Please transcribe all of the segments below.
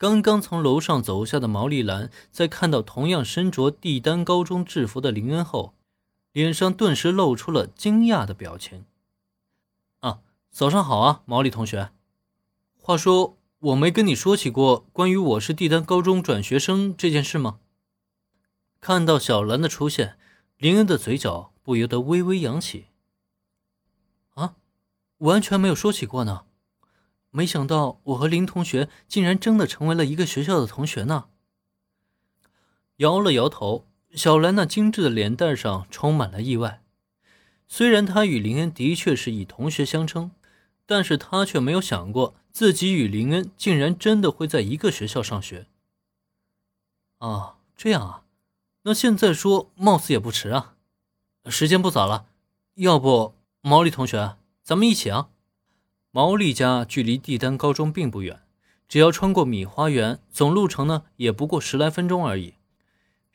刚刚从楼上走下的毛利兰，在看到同样身着帝丹高中制服的林恩后，脸上顿时露出了惊讶的表情。啊，早上好啊，毛利同学。话说，我没跟你说起过关于我是帝丹高中转学生这件事吗？看到小兰的出现，林恩的嘴角不由得微微扬起。啊，完全没有说起过呢。没想到我和林同学竟然真的成为了一个学校的同学呢。摇了摇头，小兰那精致的脸蛋上充满了意外。虽然她与林恩的确是以同学相称，但是她却没有想过自己与林恩竟然真的会在一个学校上学。啊，这样啊，那现在说貌似也不迟啊。时间不早了，要不毛利同学，咱们一起啊。毛利家距离帝丹高中并不远，只要穿过米花园，总路程呢也不过十来分钟而已。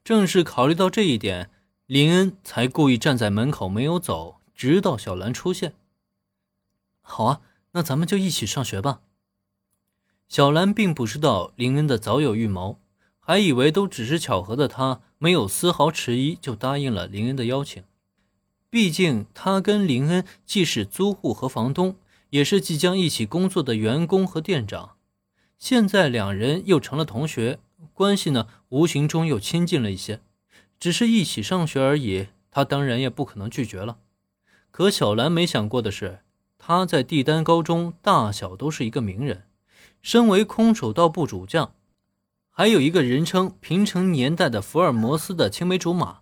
正是考虑到这一点，林恩才故意站在门口没有走，直到小兰出现。好啊，那咱们就一起上学吧。小兰并不知道林恩的早有预谋，还以为都只是巧合的她，没有丝毫迟疑就答应了林恩的邀请。毕竟她跟林恩既是租户和房东。也是即将一起工作的员工和店长，现在两人又成了同学，关系呢无形中又亲近了一些。只是一起上学而已，他当然也不可能拒绝了。可小兰没想过的是，他在帝丹高中大小都是一个名人，身为空手道部主将，还有一个人称平成年代的福尔摩斯的青梅竹马。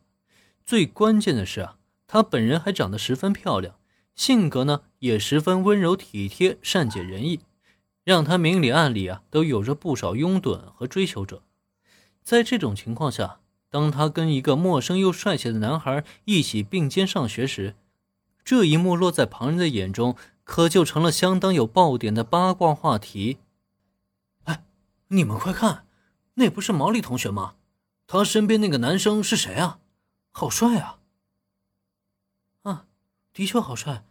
最关键的是啊，他本人还长得十分漂亮。性格呢也十分温柔体贴、善解人意，让他明里暗里啊都有着不少拥趸和追求者。在这种情况下，当他跟一个陌生又帅气的男孩一起并肩上学时，这一幕落在旁人的眼中，可就成了相当有爆点的八卦话题。哎，你们快看，那不是毛利同学吗？他身边那个男生是谁啊？好帅啊！啊的确好帅，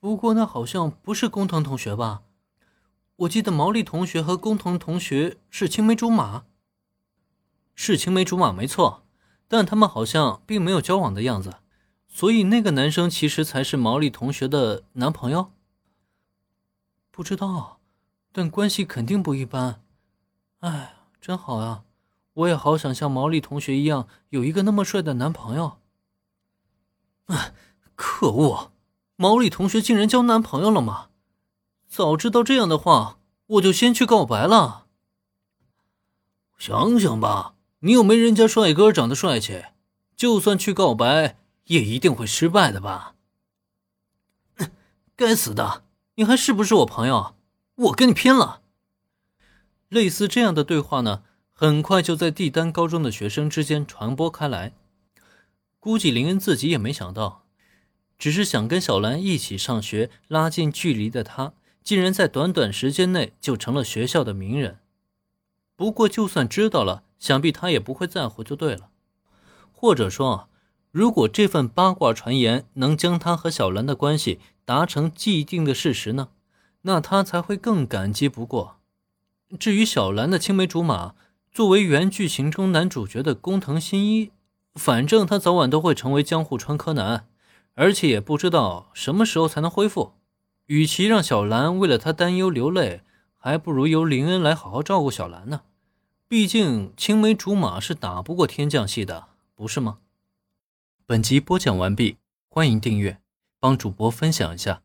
不过那好像不是工藤同学吧？我记得毛利同学和工藤同学是青梅竹马。是青梅竹马没错，但他们好像并没有交往的样子，所以那个男生其实才是毛利同学的男朋友。不知道，但关系肯定不一般。哎，真好啊！我也好想像毛利同学一样有一个那么帅的男朋友。啊！可恶，毛利同学竟然交男朋友了吗？早知道这样的话，我就先去告白了。想想吧，你又没人家帅哥长得帅气，就算去告白，也一定会失败的吧？该死的，你还是不是我朋友？我跟你拼了！类似这样的对话呢，很快就在帝丹高中的学生之间传播开来。估计林恩自己也没想到。只是想跟小兰一起上学，拉近距离的他，竟然在短短时间内就成了学校的名人。不过，就算知道了，想必他也不会在乎，就对了。或者说，如果这份八卦传言能将他和小兰的关系达成既定的事实呢？那他才会更感激不过。至于小兰的青梅竹马，作为原剧情中男主角的工藤新一，反正他早晚都会成为江户川柯南。而且也不知道什么时候才能恢复，与其让小兰为了他担忧流泪，还不如由林恩来好好照顾小兰呢。毕竟青梅竹马是打不过天降系的，不是吗？本集播讲完毕，欢迎订阅，帮主播分享一下。